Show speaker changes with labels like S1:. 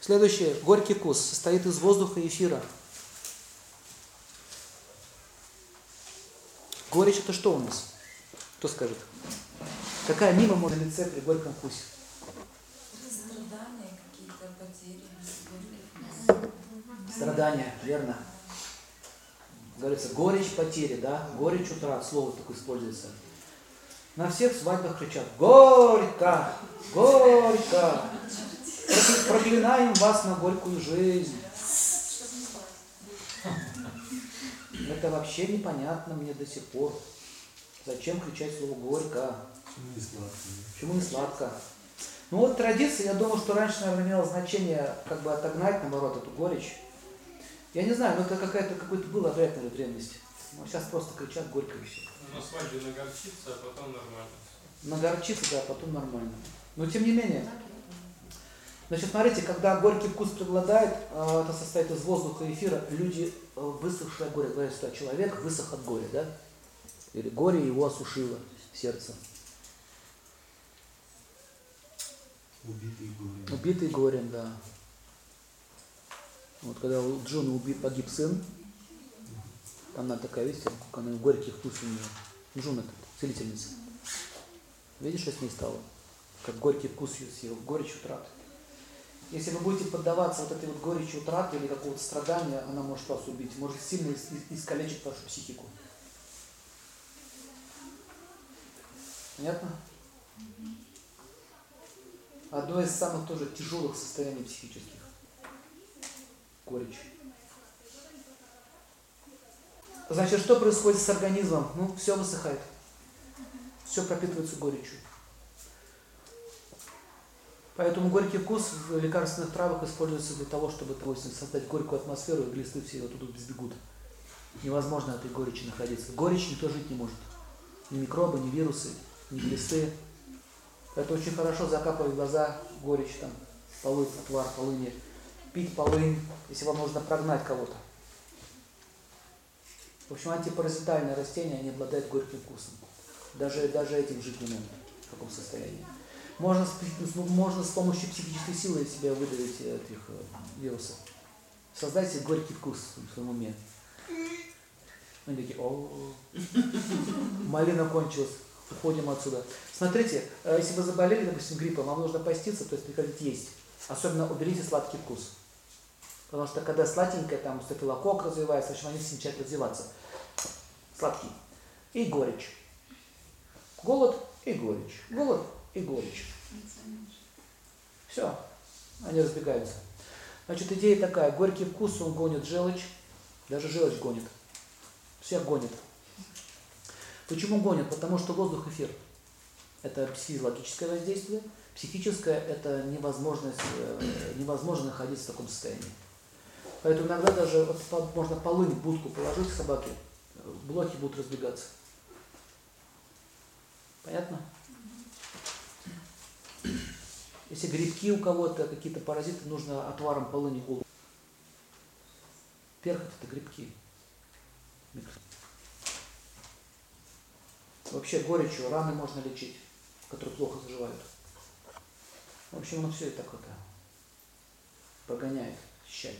S1: Следующее. Горький вкус состоит из воздуха и эфира. Горечь это что у нас? Кто скажет? Какая мимо может лице при горьком вкусе?
S2: Страдания какие-то, потери.
S1: Страдания, верно. Говорится, горечь потери, да? Горечь утрат, слово такое используется. На всех свадьбах кричат «Горько! Горько!» Проклинаем вас на горькую жизнь. Это вообще непонятно мне до сих пор. Зачем кричать слово «горько»?
S3: Не сладкий.
S1: Почему не сладко? Ну вот традиция, я думаю, что раньше, наверное, имела значение как бы отогнать, наоборот, эту горечь. Я не знаю, но это какая-то, какой-то был обряд, наверное, древности. Ну, сейчас просто кричат горько и все.
S4: На свадьбе нагорчится, а потом нормально.
S1: Нагорчится, да, потом нормально. Но тем не менее, значит, смотрите, когда горький вкус преобладает, э, это состоит из воздуха и эфира, люди э, высохшие от горя, говорят, что человек высох от горя, да? Или горе его осушило сердце.
S3: Убитый горем.
S1: Убитый горем, да. Вот когда у Джона убит, погиб сын, там она такая, видите, как она горький вкус у нее. Джун это, целительница. Видишь, что с ней стало? Как горький вкус ее съел, горечь утраты. Если вы будете поддаваться вот этой вот горечи утраты или какого-то страдания, она может вас убить, может сильно ис- ис- искалечить вашу психику. Понятно? Одно из самых тоже тяжелых состояний психических. Горечь. Значит, что происходит с организмом? Ну, все высыхает. Все пропитывается горечью. Поэтому горький вкус в лекарственных травах используется для того, чтобы создать горькую атмосферу, и глисты все оттуда сбегут. Невозможно этой горечи находиться. Горечь никто жить не может. Ни микробы, ни вирусы, ни глисты. Это очень хорошо закапывать глаза горечь, там, полынь, отвар полыни, пить полынь, если вам нужно прогнать кого-то. В общем, антипаразитальные растения, они обладают горьким вкусом. Даже, даже этим жить не могут в таком состоянии. Можно, с- можно с помощью психической силы себя выдавить этих э, вирусов. Создайте горький вкус в своем уме. Они такие, о, малина кончилась, уходим отсюда. Смотрите, э, если вы заболели, допустим, гриппом, вам нужно поститься, то есть прекратить есть. Особенно уберите сладкий вкус. Потому что когда сладенькое, там стафилококк развивается, в общем, они начинают развиваться. Сладкий. И горечь. Голод и горечь. Голод и горечь. Все. Они разбегаются. Значит, идея такая. Горький вкус, он гонит желчь. Даже желчь гонит. Всех гонит. Почему гонит? Потому что воздух эфир. Это физиологическое воздействие. Психическое – это невозможность, э, невозможно находиться в таком состоянии. Поэтому иногда даже вот можно полынь в будку положить собаке, э, блохи будут разбегаться. Понятно? Если грибки у кого-то, какие-то паразиты, нужно отваром полыни голову. Перхоть – это грибки. Вообще горечью раны можно лечить, которые плохо заживают. В общем, оно все и так это прогоняет, очищает.